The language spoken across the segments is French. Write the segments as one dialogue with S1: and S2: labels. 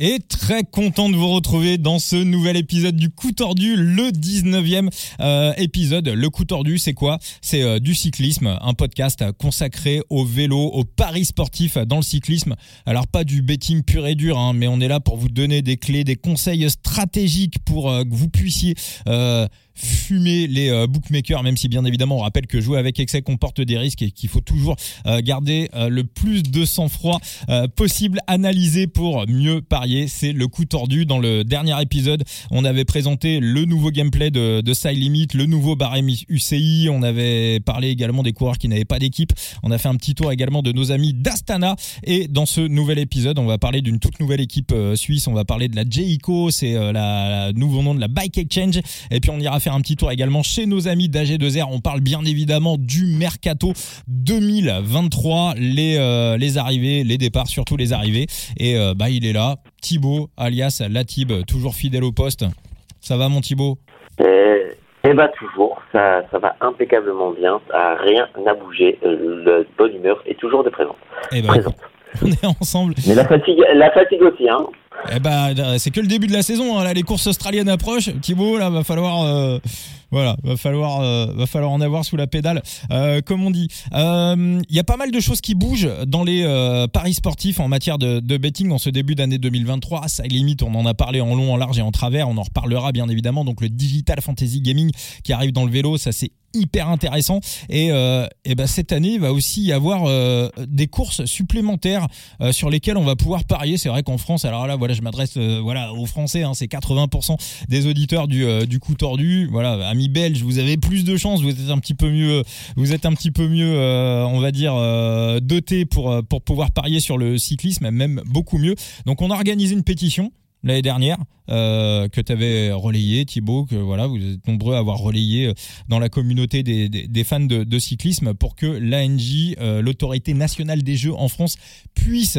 S1: et très content de vous retrouver dans ce nouvel épisode du coup tordu, le 19e euh, épisode. Le coup tordu, c'est quoi? C'est euh, du cyclisme, un podcast consacré au vélo, au paris sportif dans le cyclisme. Alors pas du betting pur et dur, hein, mais on est là pour vous donner des clés, des conseils stratégiques pour euh, que vous puissiez fumer les bookmakers, même si bien évidemment on rappelle que jouer avec excès comporte des risques et qu'il faut toujours garder le plus de sang-froid possible, analyser pour mieux parier. C'est le coup tordu. Dans le dernier épisode, on avait présenté le nouveau gameplay de, de Side Limit, le nouveau barème UCI. On avait parlé également des coureurs qui n'avaient pas d'équipe. On a fait un petit tour également de nos amis d'Astana. Et dans ce nouvel épisode, on va parler d'une toute nouvelle équipe suisse. On va parler de la Jayco, c'est le nouveau nom de la Bike Exchange. Et puis on ira faire un petit tour également chez nos amis d'AG2R. On parle bien évidemment du Mercato 2023, les, euh, les arrivées, les départs, surtout les arrivées. Et euh, bah il est là, Thibaut, alias Latib, toujours fidèle au poste. Ça va mon Thibaut?
S2: Eh, eh bah toujours, ça, ça va impeccablement bien, rien n'a bougé, euh, la bonne humeur est toujours de présente.
S1: Eh bah, on est ensemble.
S2: Mais la fatigue, la fatigue aussi, hein.
S1: Eh ben, c'est que le début de la saison. Hein. Là, les courses australiennes approchent. Thibaut, là, va falloir, euh, voilà, va falloir, euh, va falloir en avoir sous la pédale, euh, comme on dit. Il y a pas mal de choses qui bougent dans les paris sportifs en matière de, de betting en ce début d'année 2023. Ça limite, on en a parlé en long, en large et en travers. On en reparlera bien évidemment. Donc le digital fantasy gaming qui arrive dans le vélo, ça c'est hyper intéressant. Et, euh, et ben cette année il va aussi y avoir euh, des courses supplémentaires euh, sur lesquelles on va pouvoir parier. C'est vrai qu'en France alors là voilà je m'adresse euh, voilà aux Français hein, c'est 80% des auditeurs du, euh, du coup tordu. Voilà amis belges vous avez plus de chance vous êtes un petit peu mieux vous êtes un petit peu mieux on va dire doté pour pour pouvoir parier sur le cyclisme même beaucoup mieux. Donc on a organisé une pétition l'année dernière euh, que tu avais relayé Thibaut que voilà vous êtes nombreux à avoir relayé euh, dans la communauté des, fans de, cyclisme pour que l'ANJ euh, l'autorité nationale des jeux en France puisse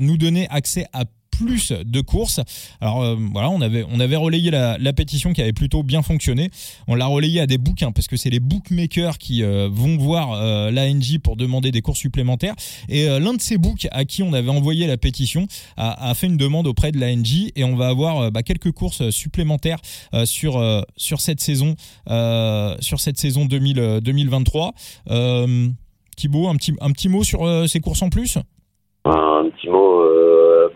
S1: nous donner accès à plus de courses. Alors euh, voilà, on avait on avait relayé la, pétition qui avait plutôt bien fonctionné. On l'a relayé à des bouquins parce que c'est les bookmakers qui euh, vont voir euh, l'ANJ pour demander des courses supplémentaires. Et l'un de ces books à qui on avait envoyé la pétition a, fait une demande auprès de l'ANJ et on va avoir bah, quelques courses supplémentaires sur sur cette saison sur cette saison 2000, 2023. Thibaut, un petit un petit mot sur ces courses en plus?
S2: Un petit mot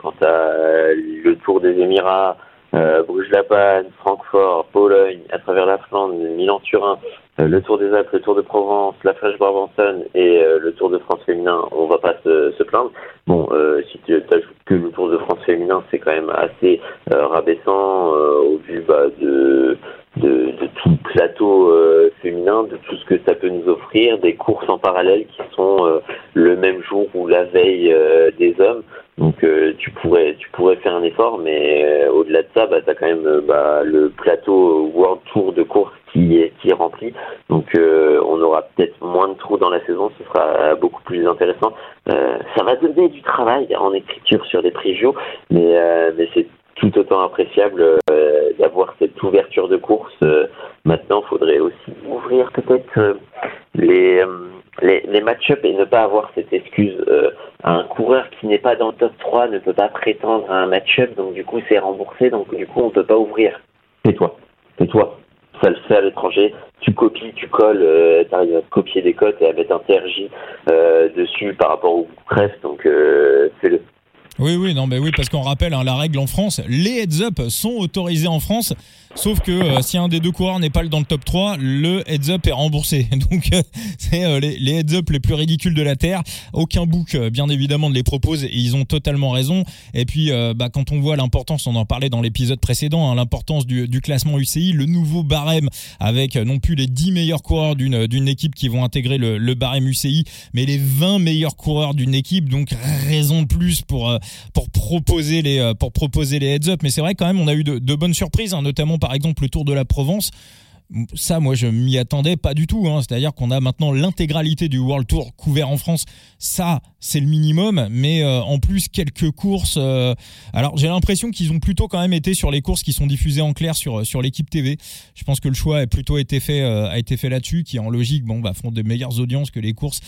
S2: quant à le Tour des Émirats, euh, Bruges-la-Panne, Francfort, Pologne, à travers la Flandre, Milan-Turin, euh, le Tour des Alpes, le Tour de Provence, la Flèche Brabançonne et euh, le Tour de France féminin, on va pas se plaindre. Bon, euh, si tu ajoutes que le Tour de France féminin, c'est quand même assez euh, rabaissant au vu bah, de, de, de, tout le plateau féminin, de tout ce que ça peut nous offrir, des courses en parallèle qui sont le même jour ou la veille des hommes. Donc euh, tu pourrais tu pourrais faire un effort, mais euh, au-delà de ça, bah, tu as quand même euh, bah, le plateau World Tour de course qui est, qui est rempli. Donc on aura peut-être moins de trous dans la saison, ce sera beaucoup plus intéressant. ça va donner du travail en écriture sur des previews, mais, mais c'est tout autant appréciable d'avoir cette ouverture de course. maintenant, il faudrait aussi ouvrir peut-être les les, les match-up et ne pas avoir cette excuse. Euh, un coureur qui n'est pas dans le top 3 ne peut pas prétendre à un match-up, donc du coup c'est remboursé, donc du coup on peut pas ouvrir. C'est toi, c'est toi? Ça le fait à l'étranger, tu copies, tu colles, euh, tu arrives à copier des cotes et à mettre un TRJ euh, dessus par rapport au presse, donc euh, fais-le.
S1: Oui, oui, non, mais oui, parce qu'on rappelle hein, la règle en France, les heads-up sont autorisés en France, sauf que euh, si un des deux coureurs n'est pas dans le top 3, le heads-up est remboursé. Donc, euh, c'est euh, les, les heads-up les plus ridicules de la Terre. Aucun book, euh, bien évidemment, ne les propose et ils ont totalement raison. Et puis, euh, bah, quand on voit l'importance, on en parlait dans l'épisode précédent, hein, l'importance du, du, classement UCI, le nouveau barème avec non plus les 10 meilleurs coureurs d'une d'une équipe qui vont intégrer le, le barème UCI, mais les 20 meilleurs coureurs d'une équipe. Donc, raison de plus pour pour proposer les euh, pour proposer les heads up. Mais c'est vrai quand même, on a eu de, bonnes surprises, hein, notamment par exemple le Tour de la Provence ça, moi, je m'y attendais pas du tout. Hein. C'est-à-dire qu'on a maintenant l'intégralité du World Tour couvert en France. Ça, c'est le minimum, mais euh, en plus quelques courses. Euh, alors j'ai l'impression qu'ils ont plutôt quand même été sur les courses qui sont diffusées en clair sur sur l'équipe TV. Je pense que le choix a plutôt été fait euh, a été fait là-dessus, qui en logique bon bah font de meilleures audiences que les courses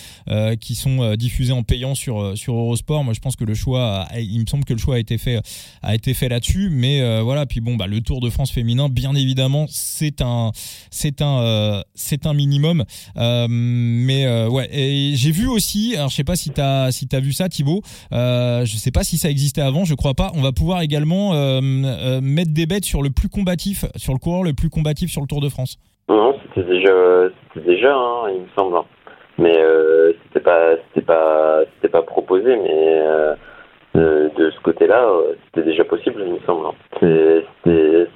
S1: qui sont diffusées en payant sur sur Eurosport. Moi je pense que le choix, il me semble que le choix a été fait a été fait là-dessus, mais voilà puis bon bah le Tour de France féminin, bien évidemment c'est un c'est un c'est un minimum, mais ouais et j'ai vu aussi, alors je sais pas si t'as si as vu ça, Thibaut. Euh, je sais pas si ça existait avant, je crois pas. On va pouvoir également euh, euh, mettre des bêtes sur le plus combatif, sur le coureur le plus combatif sur le Tour de France.
S2: Non, c'était déjà, c'était déjà, hein, il me semble. Mais euh, c'était pas, c'était pas, c'était pas proposé, mais de, ce côté-là, c'était déjà possible, il me semble. C'était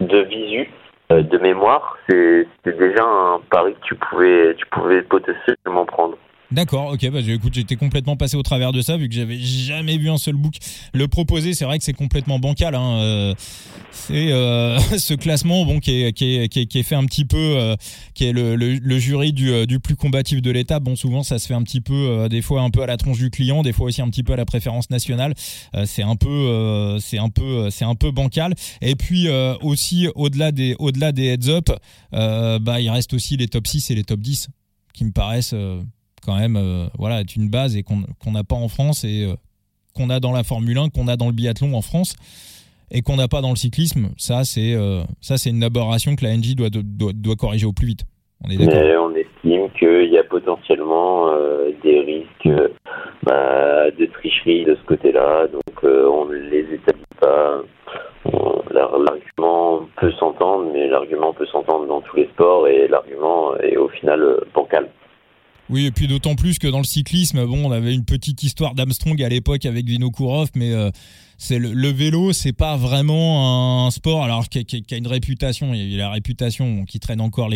S2: de visu de mémoire, c'était déjà un pari que tu pouvais, tu pouvais potentiellement prendre.
S1: D'accord, ok, bah écoute, j'étais complètement passé au travers de ça vu que j'avais jamais vu un seul book le proposer. C'est vrai que c'est complètement bancal. Hein, euh, c'est euh, ce classement, bon, qui est, qui est, qui est, fait un petit peu, euh, qui est le, le, jury du, du, plus combatif de l'étape. Bon, souvent ça se fait un petit peu, des fois un peu à la tronche du client, des fois aussi un petit peu à la préférence nationale. c'est un peu, c'est un peu, c'est un peu bancal. Et puis aussi au-delà des, au-delà des heads up, bah il reste aussi les top 6 et les top 10 qui me paraissent quand même euh, voilà, est une base et qu'on n'a pas en France et euh, qu'on a dans la Formule 1, qu'on a dans le biathlon en France et qu'on n'a pas dans le cyclisme. Ça, c'est euh, c'est une aberration que la NJ doit, doit, doit corriger au plus vite.
S2: On est Mais on estime qu'il y a potentiellement des risques bah, de tricherie de ce côté-là, donc on ne les établit pas. L'argument peut s'entendre, mais l'argument peut s'entendre dans tous les sports et l'argument est au final bancal.
S1: Oui, et puis d'autant plus que dans le cyclisme, bon, on avait une petite histoire d'Armstrong à l'époque avec Vino Kourov, mais euh, c'est le, vélo, c'est pas vraiment un sport alors qui, a une réputation, il y a la réputation qui traîne encore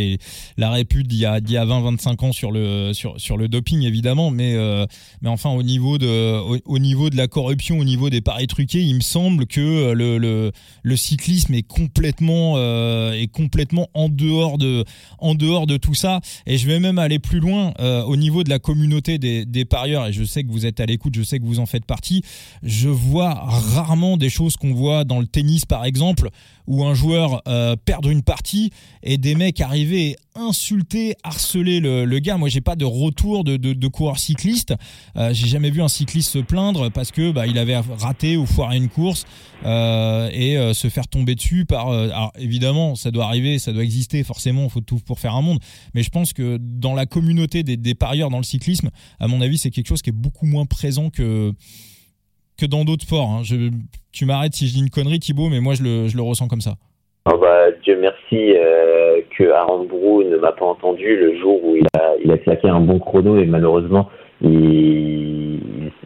S1: la répute d'il y a, a 20 25 ans sur le sur le doping évidemment, mais euh, mais enfin au niveau de au, niveau de la corruption, au niveau des paris truqués, il me semble que le le, le cyclisme est complètement euh, est complètement en dehors de en dehors de tout ça. Et je vais même aller plus loin euh, au niveau de la communauté des des parieurs et je sais que vous êtes à l'écoute, je sais que vous en faites partie, je vois rarement des choses qu'on voit dans le tennis par exemple, où un joueur euh, perdre une partie et des mecs arriver insulter, harceler le, gars. Moi, j'ai pas de retour de, de, de coureur cycliste. Euh, j'ai jamais vu un cycliste se plaindre parce que bah, il avait raté ou foiré une course euh, et euh, se faire tomber dessus par. Euh, alors évidemment, ça doit arriver, ça doit exister. Forcément, il faut tout pour faire un monde. Mais je pense que dans la communauté des parieurs dans le cyclisme, à mon avis, c'est quelque chose qui est beaucoup moins présent que que dans d'autres sports. Hein. Tu m'arrêtes si je dis une connerie, Thibaut, mais moi je le, je le ressens comme ça.
S2: Oh bah, Dieu merci euh, que Aaron Brou ne m'a pas entendu le jour où il a, il a claqué un bon chrono et malheureusement il,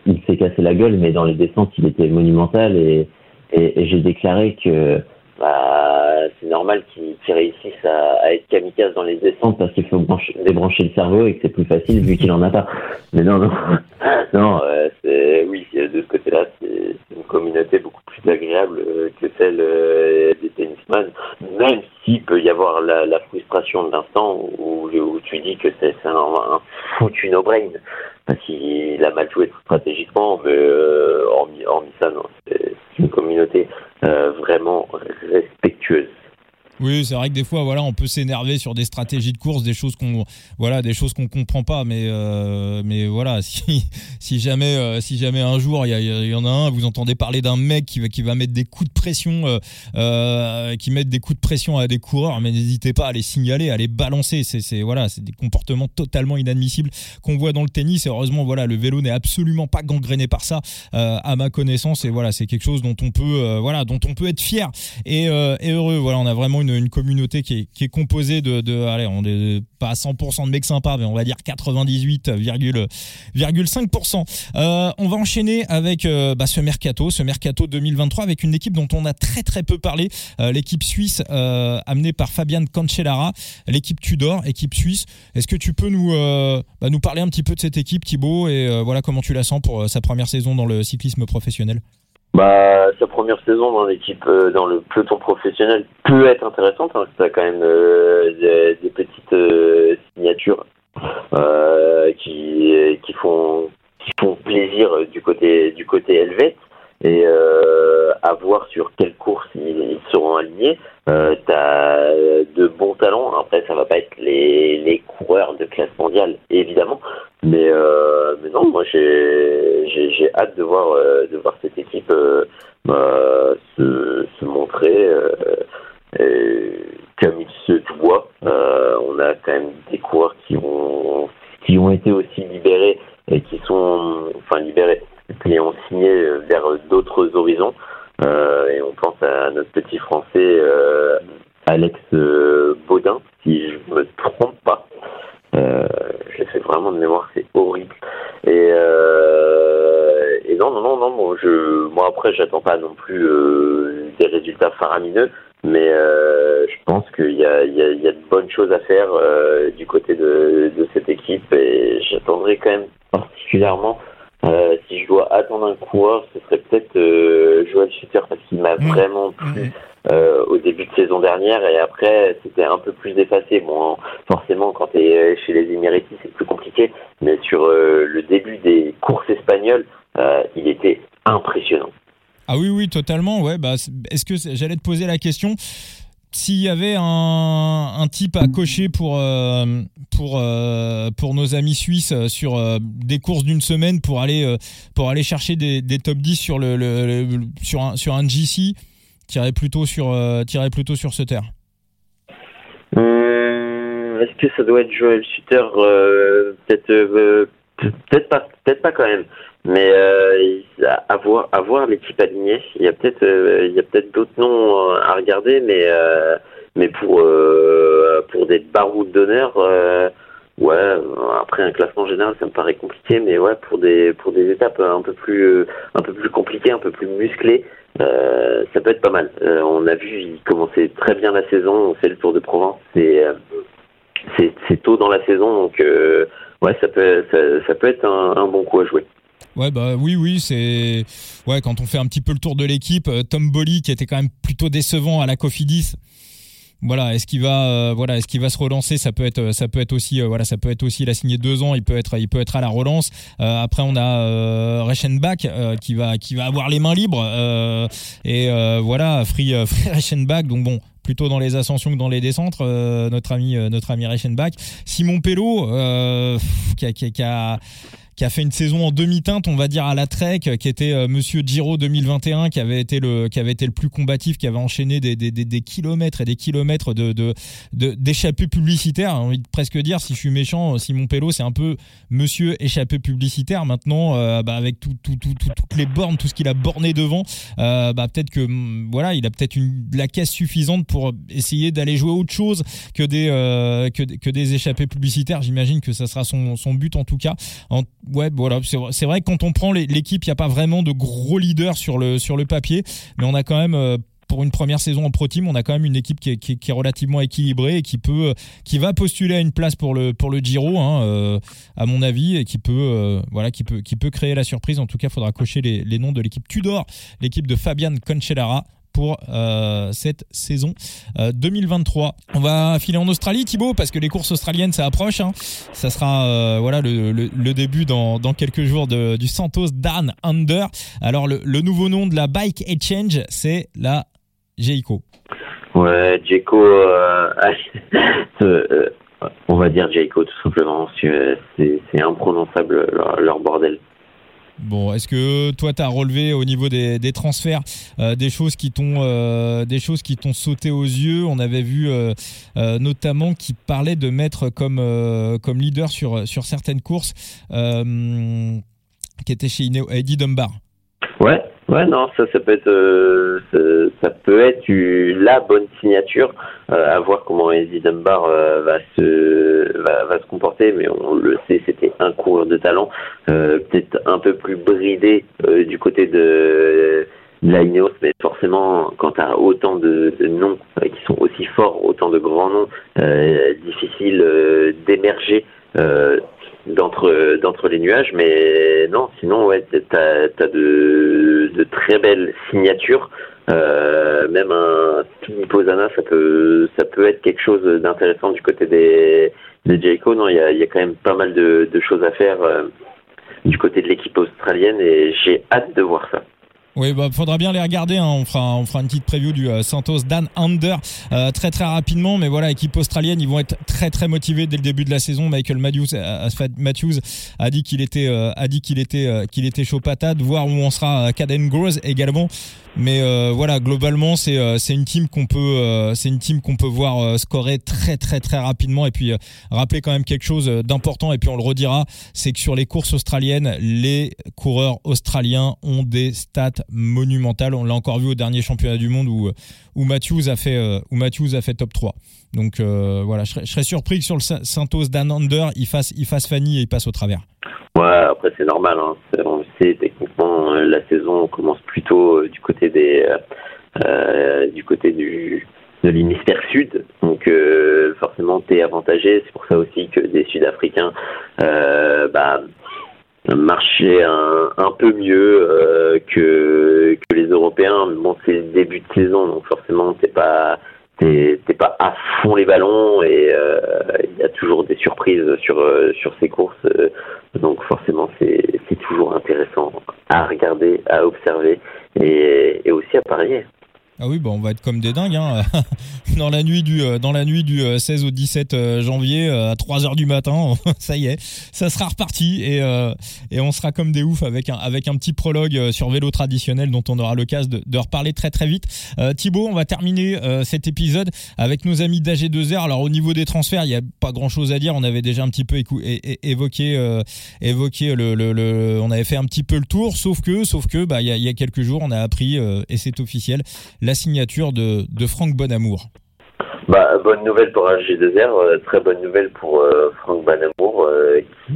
S2: il, s'est cassé la gueule, mais dans les descentes il était monumental et, et, j'ai déclaré que bah, c'est normal qu'il réussisse à, à, être kamikaze dans les descentes parce qu'il faut débrancher le cerveau et que c'est plus facile vu qu'il en a pas. Mais non, non, non, euh, de ce côté-là, c'est une communauté beaucoup plus agréable euh, que celle euh, des tennisman, même s'il peut y avoir la, la frustration de l'instant où, tu dis que c'est un, foutu no-brain parce qu'il a mal joué stratégiquement, mais euh, hormis, ça, c'est une communauté euh, vraiment respectueuse.
S1: Oui, c'est vrai que des fois, voilà, on peut s'énerver sur des stratégies de course, des choses qu'on, voilà, des choses qu'on comprend pas. Mais, euh, mais voilà, si, si jamais, euh, si jamais un jour il y, y, en a un, vous entendez parler d'un mec qui va, qui va mettre des coups de pression, euh, euh qui met des coups de pression à des coureurs, mais n'hésitez pas à les signaler, à les balancer. C'est, voilà, c'est des comportements totalement inadmissibles qu'on voit dans le tennis. Et heureusement, voilà, le vélo n'est absolument pas gangréné par ça, euh, à ma connaissance. Et voilà, c'est quelque chose dont on peut, voilà, dont on peut être fier et, et heureux. Voilà, on a vraiment une une, communauté qui est, qui est composée de, de, allez, on est pas 100% de mecs sympas, mais on va dire 98,5%. Euh, on va enchaîner avec euh, bah, ce mercato, ce mercato 2023 avec une équipe dont on a très très peu parlé, euh, l'équipe suisse euh, amenée par Fabian Cancellara, l'équipe Tudor, équipe suisse. Est-ce que tu peux nous euh, bah, nous parler un petit peu de cette équipe, Thibaut, et euh, voilà comment tu la sens pour sa première saison dans le cyclisme professionnel?
S2: Bah, sa première saison dans l'équipe, euh, dans le peloton professionnel peut être intéressante. Hein, tu as quand même euh, des, petites euh, signatures qui, qui font qui font plaisir du côté du côté helvète et euh, à voir sur quelle course ils, seront alignés. Euh, as de bons talents. Après, ça va pas être les, les coureurs de classe mondiale, évidemment. Mais, euh, mais non, moi, j'ai, hâte de voir, euh, de voir cette équipe euh, se, se, montrer comme il se doit. on a quand même des coureurs qui ont, qui ont été aussi libérés et qui sont, enfin, libérés qui ont signé vers d'autres horizons. Euh, et on pense à notre petit français euh, Alex euh, Baudin, si je me trompe pas. Euh, J'ai fait vraiment de mémoire, c'est horrible. Et, euh, et non, non, non, non, bon, je, moi après, j'attends pas non plus euh, des résultats faramineux, mais euh, je pense qu'il y a, il y, a, il y a de bonnes choses à faire euh, du côté de, de cette équipe et j'attendrai quand même particulièrement euh, si je dois attendre un coureur, ce serait peut-être euh, Joël Schutter parce qu'il m'a mmh. vraiment plu mmh. euh, au début de saison dernière et après c'était un peu plus effacé. Bon, forcément quand tu es chez les Emiratis c'est plus compliqué, mais sur euh, le début des courses espagnoles, euh, il était impressionnant.
S1: Ah oui oui totalement ouais bah est-ce que j'allais te poser la question s'il y avait un, type à cocher pour, euh, pour, euh, pour nos amis suisses sur euh, des courses d'une semaine pour aller, pour aller chercher des, top 10 sur, le, le, sur, un, sur un GC, tirer plutôt sur, tirer plutôt sur ce terre
S2: hum, Est-ce que ça doit être Joel Sutter Peut-être peut-être pas, peut-être pas quand même. Mais euh, à voir, à voir l'équipe alignée. Il y a peut-être, euh, peut-être d'autres noms à regarder, mais euh, mais pour euh, pour des baroudes d'honneur, euh, ouais. Après un classement général, ça me paraît compliqué, mais ouais, pour des pour des étapes un peu plus un peu plus compliquées, un peu plus musclées, ça peut être pas mal. on a vu, il commençait très bien la saison. On fait le Tour de Provence, c'est c'est tôt dans la saison, donc ouais, ça peut ça, ça peut être un, un bon coup à jouer.
S1: Ouais, bah oui, oui, c'est ouais quand on fait un petit peu le tour de l'équipe, Tom Bolly qui était quand même plutôt décevant à la Cofidis. Voilà, est-ce qu'il va, euh, voilà, est-ce qu'il va se relancer? Ça peut être, ça peut être aussi, euh, voilà, ça peut être aussi. Il a signé deux ans, il peut être, il peut être à la relance. Euh, après, on a euh, Reichenbach qui va, qui va avoir les mains libres. et voilà, Free, Reichenbach. Donc bon, plutôt dans les ascensions que dans les descentes, notre ami, notre ami Reichenbach. Simon Pello, qui a qui a fait une saison en demi-teinte, on va dire à la Trek, qui était euh, Monsieur Giro 2021, qui avait été le qui avait été le plus combatif, qui avait enchaîné des, des, des, des kilomètres et des kilomètres de d'échappées de, publicitaires. J'ai envie de presque dire, si je suis méchant, Simon Pello, c'est un peu Monsieur échappé publicitaire. Maintenant, euh, bah, avec tout, tout, tout, toutes les bornes, tout ce qu'il a borné devant, euh, bah, peut-être que mm, voilà, il a peut-être une la caisse suffisante pour essayer d'aller jouer autre chose que des euh, que, que des échappées publicitaires. J'imagine que ça sera son, son but en tout cas. Ouais, voilà, c'est vrai que quand on prend l'équipe, il n'y a pas vraiment de gros leaders sur le, papier, mais on a quand même euh, pour une première saison en pro team, on a quand même une équipe qui est, relativement équilibrée et qui peut, qui va postuler à une place pour le Giro, hein, euh, à mon avis, et qui peut, euh, voilà, qui peut créer la surprise. En tout cas, il faudra cocher les, noms de l'équipe Tudor, l'équipe de Fabian Concellara pour euh, cette saison euh, 2023. On va filer en Australie, Thibaut, parce que les courses australiennes, ça approche. Hein. Ça sera euh, voilà le, le, début dans, dans quelques jours de, du Santos Dan Under. Alors le, le, nouveau nom de la Bike Exchange, c'est la Jayco.
S2: Ouais. Euh, euh, on va dire Jayco tout simplement. C'est imprononçable leur bordel.
S1: Bon, est-ce que toi tu as relevé au niveau des, transferts euh, des choses qui t'ont euh, des choses qui t'ont sauté aux yeux? On avait vu euh, notamment qui parlait de mettre comme comme leader sur sur certaines courses qui était chez Ineos, Eddie Dunbar.
S2: Ouais, ouais, non, ça, ça peut être, ça, ça, peut être la bonne signature. À voir comment Eddie Dunbar va se, va, se comporter, mais on le sait, c'était un coureur de talent, euh, peut-être un peu plus bridé euh, du côté de, de la Ineos, mais forcément, quand tu as autant de, noms qui sont aussi forts, autant de grands noms, difficile d'émerger d'entre d'entre les nuages mais non sinon ouais t'as as de très belles signatures euh, même un Filippo Zana ça peut ça peut être quelque chose d'intéressant du côté des des Jayco non? Il y a y a quand même pas mal de, de choses à faire euh, du côté de l'équipe australienne et j'ai hâte de voir ça.
S1: Oui, bah, faudra bien les regarder. Hein. On fera, on fera une petite preview du euh, Santos Dan Under euh, très très rapidement. Mais voilà, équipe australienne, ils vont être très très motivés dès le début de la saison. Michael Matthews, a, Matthews a dit qu'il était, euh, a dit qu'il était, qu'il était chaud patate. Voir où on sera. Caden Gross également. Mais voilà, globalement, c'est c'est une team qu'on peut, c'est une team qu'on peut voir scorer très très très rapidement. Et puis rappeler quand même quelque chose d'important. Et puis on le redira, c'est que sur les courses australiennes, les coureurs australiens ont des stats monumental. On l'a encore vu au dernier championnat du monde où, Matthews, a fait, euh, où a fait top 3. Donc euh, voilà, je serais, surpris que sur le Santos Dan Under, il fasse, il fasse Fanny et il passe au travers.
S2: Ouais, après c'est normal. Hein. Techniquement, euh, la saison commence plutôt du côté des, du côté du, de l'hémisphère sud. Donc forcément, tu es avantagé. C'est pour ça aussi que des Sud-Africains bah, marcher un, peu mieux euh, que, que les Européens. Mais bon, c'est le début de saison, donc forcément, t'es pas t'es pas à fond les ballons et euh, il y a toujours des surprises sur euh, sur ces courses. donc forcément, c'est c'est toujours intéressant à regarder, à observer et, et aussi à parier.
S1: Ah oui, bah on va être comme des dingues. Hein. dans la nuit du euh, dans la nuit du 16 euh, au 17 euh, janvier à 3 heures du matin, ça y est, ça sera reparti et on sera comme des oufs avec un petit prologue sur vélo traditionnel dont on aura l'occasion de, de reparler très très vite. Euh, Thibaut, on va terminer cet épisode avec nos amis d'AG2R. Alors au niveau des transferts, il y a pas grand chose à dire. On avait déjà un petit peu évoqué le, on avait fait un petit peu le tour. Sauf que sauf que bah il y a quelques jours, on a appris et c'est officiel la signature de, de Franck Bonamour.
S2: Bah, bonne nouvelle pour AG2R, euh, très bonne nouvelle pour euh, Franck Bonamour euh, qui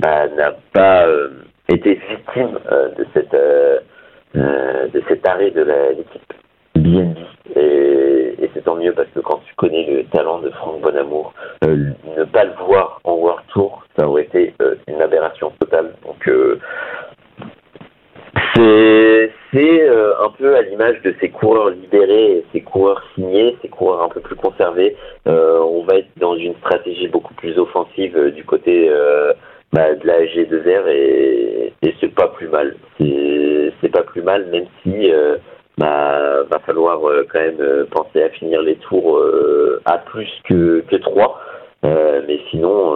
S2: bah, n'a pas été victime de cette de cet arrêt de l'équipe BNB et, et c'est tant mieux parce que quand tu connais le talent de Franck Bonamour, ne pas le voir en World Tour, ça aurait été une aberration totale. Donc c'est euh, à l'image de ces coureurs libérés, ces coureurs signés, ces coureurs un peu plus conservés. Euh, on va être dans une stratégie beaucoup plus offensive euh, du côté bah, de la G2R et, et c'est pas plus mal. C'est pas plus mal, même si bah, va falloir quand même penser à finir les tours à plus que que trois. mais sinon,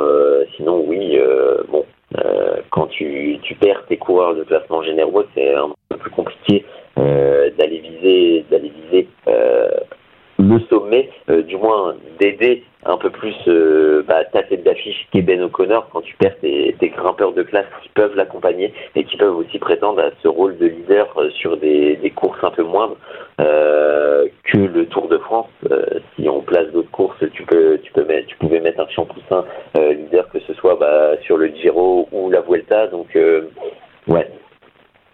S2: sinon oui, bon, euh, quand tu, tu, perds tes coureurs de classement généraux, c'est un peu plus compliqué euh, d'aller viser, d'aller viser euh, le sommet, euh, du moins d'aider un peu plus euh, bah, ta tête d'affiche qui est Ben O'Connor quand tu perds tes, grimpeurs de classe qui peuvent l'accompagner et qui peuvent aussi prétendre à ce rôle de leader euh, sur des, courses un peu moindres que le Tour de France. si on place d'autres courses, tu peux, tu peux mettre, tu pouvais mettre un champoussin leader que ce soit bah, sur le Giro ou la Vuelta. Donc ouais,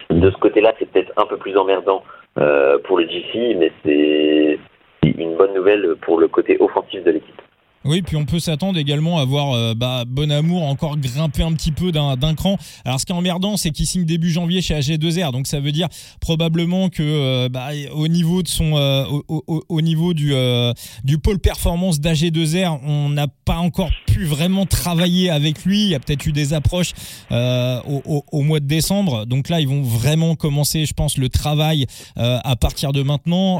S2: de ce côté-là, un peu plus emmerdant pour le GC, mais c'est une bonne nouvelle pour le côté offensif de l'équipe.
S1: Oui, puis on peut s'attendre également à voir euh, bah, Bon Amour encore grimper un petit peu d'un cran. Alors ce qui est emmerdant, c'est qu'il signe début janvier chez AG2R, donc ça veut dire probablement que euh, bah, au niveau de son, euh, au, niveau du du pôle performance d'AG2R, on n'a pas encore pu vraiment travailler avec lui. Il y a peut-être eu des approches au, au, mois de décembre, donc là ils vont vraiment commencer, je pense, le travail à partir de maintenant,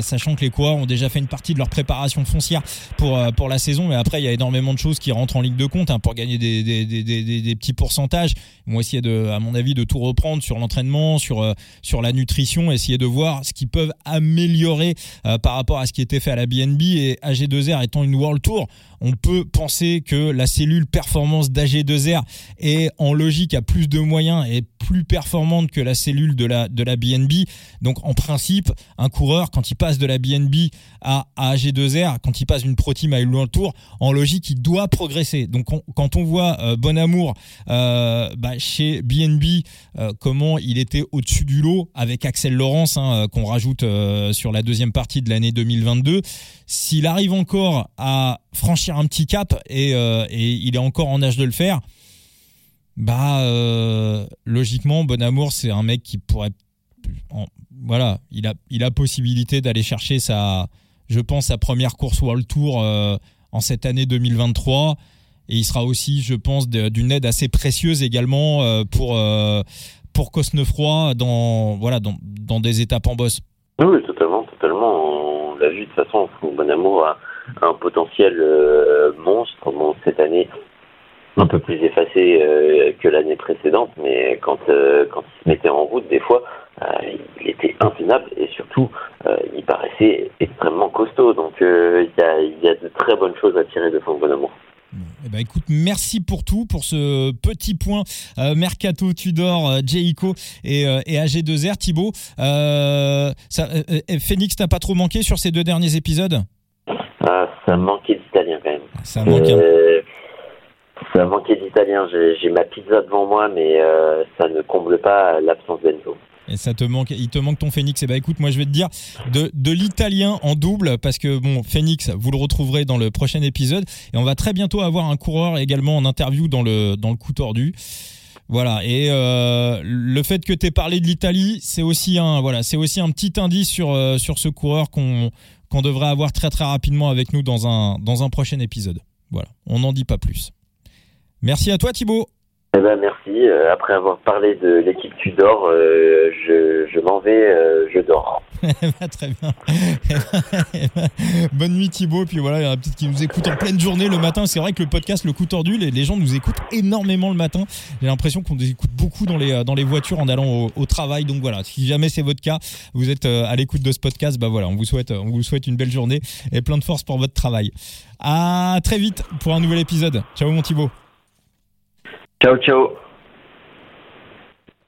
S1: sachant que les coureurs ont déjà fait une partie de leur préparation foncière pour pour la saison, mais après il y a énormément de choses qui rentrent en ligne de compte hein, pour gagner des, petits pourcentages. Ils vont essayer de, à mon avis, de tout reprendre sur l'entraînement, sur euh, la nutrition, essayer de voir ce qu'ils peuvent améliorer euh, par rapport à ce qui était fait à la BNB et AG2R étant une World Tour on peut penser que la cellule performance d'AG2R est en logique à plus de moyens et plus performante que la cellule de la, de la BNB. Donc en principe, un coureur, quand il passe de la BNB à, AG2R, quand il passe d'une pro team à une World Tour, en logique, il doit progresser. Donc quand on voit euh, Bon Amour euh, bah, chez BNB, euh, comment il était au-dessus du lot avec Axel Laurence, hein, qu'on rajoute sur la deuxième partie de l'année 2022, s'il arrive encore à franchir un petit cap et, euh, il est encore en âge de le faire, bah euh, logiquement, Bon Amour, c'est un mec qui pourrait, voilà, il a, il a possibilité d'aller chercher sa, je pense, sa première course World Tour euh, en cette année 2023. et il sera aussi, je pense, d'une aide assez précieuse également euh, pour euh, pour Cosnefroy dans voilà dans, dans des étapes en boss.
S2: Oui, totalement, totalement. On l'a vu de toute façon, Bon Amour a un potentiel euh, monstre. Bon, cette année, un peu plus effacé que l'année précédente, mais quand quand il se mettait en route, des fois, il était impinable et surtout, il paraissait extrêmement costaud. Donc, il y a, y, a, de très bonnes choses à tirer de son bon amour.
S1: Eh ben, écoute, merci pour tout, pour ce petit point euh, Mercato, Tudor, euh, Jayco et, euh, et AG2R. Thibaut, ça, Phoenix n'a pas trop manqué sur ces deux derniers épisodes?
S2: Ah, Ça manquait d'italien quand même.
S1: Ça manque.
S2: Ça manquait d'italien. J'ai ma pizza devant moi, mais ça ne comble pas l'absence d'Enzo.
S1: Et ça te manque, il te manque ton Phoenix. Et eh bah ben, écoute, moi je vais te dire de, de l'italien en double parce que bon, Phoenix, vous le retrouverez dans le prochain épisode et on va très bientôt avoir un coureur également en interview dans le dans le coup tordu. Voilà. Et euh, le fait que tu aies parlé de l'Italie, c'est aussi un voilà, aussi un petit indice sur euh, sur ce coureur qu'on qu'on devrait avoir très très rapidement avec nous dans un dans un prochain épisode. Voilà. On n'en dit pas plus. Merci à toi Thibaut.
S2: Eh ben merci. Euh, après avoir parlé de l'équipe Tudor, euh, je, m'en vais, euh, je dors.
S1: Très bien. Bonne nuit Thibaut. Puis voilà, il y en a peut-être qui nous écoutent en pleine journée le matin. C'est vrai que le podcast Le Coup Tordu, les, gens nous écoutent énormément le matin. J'ai l'impression qu'on nous écoute beaucoup dans les, dans les voitures en allant au, au travail. Donc voilà, si jamais c'est votre cas, vous êtes à l'écoute de ce podcast, bah voilà, on vous souhaite, on vous souhaite une belle journée et plein de force pour votre travail. À très vite pour un nouvel épisode. Ciao mon Thibaut.
S2: Ciao, ciao.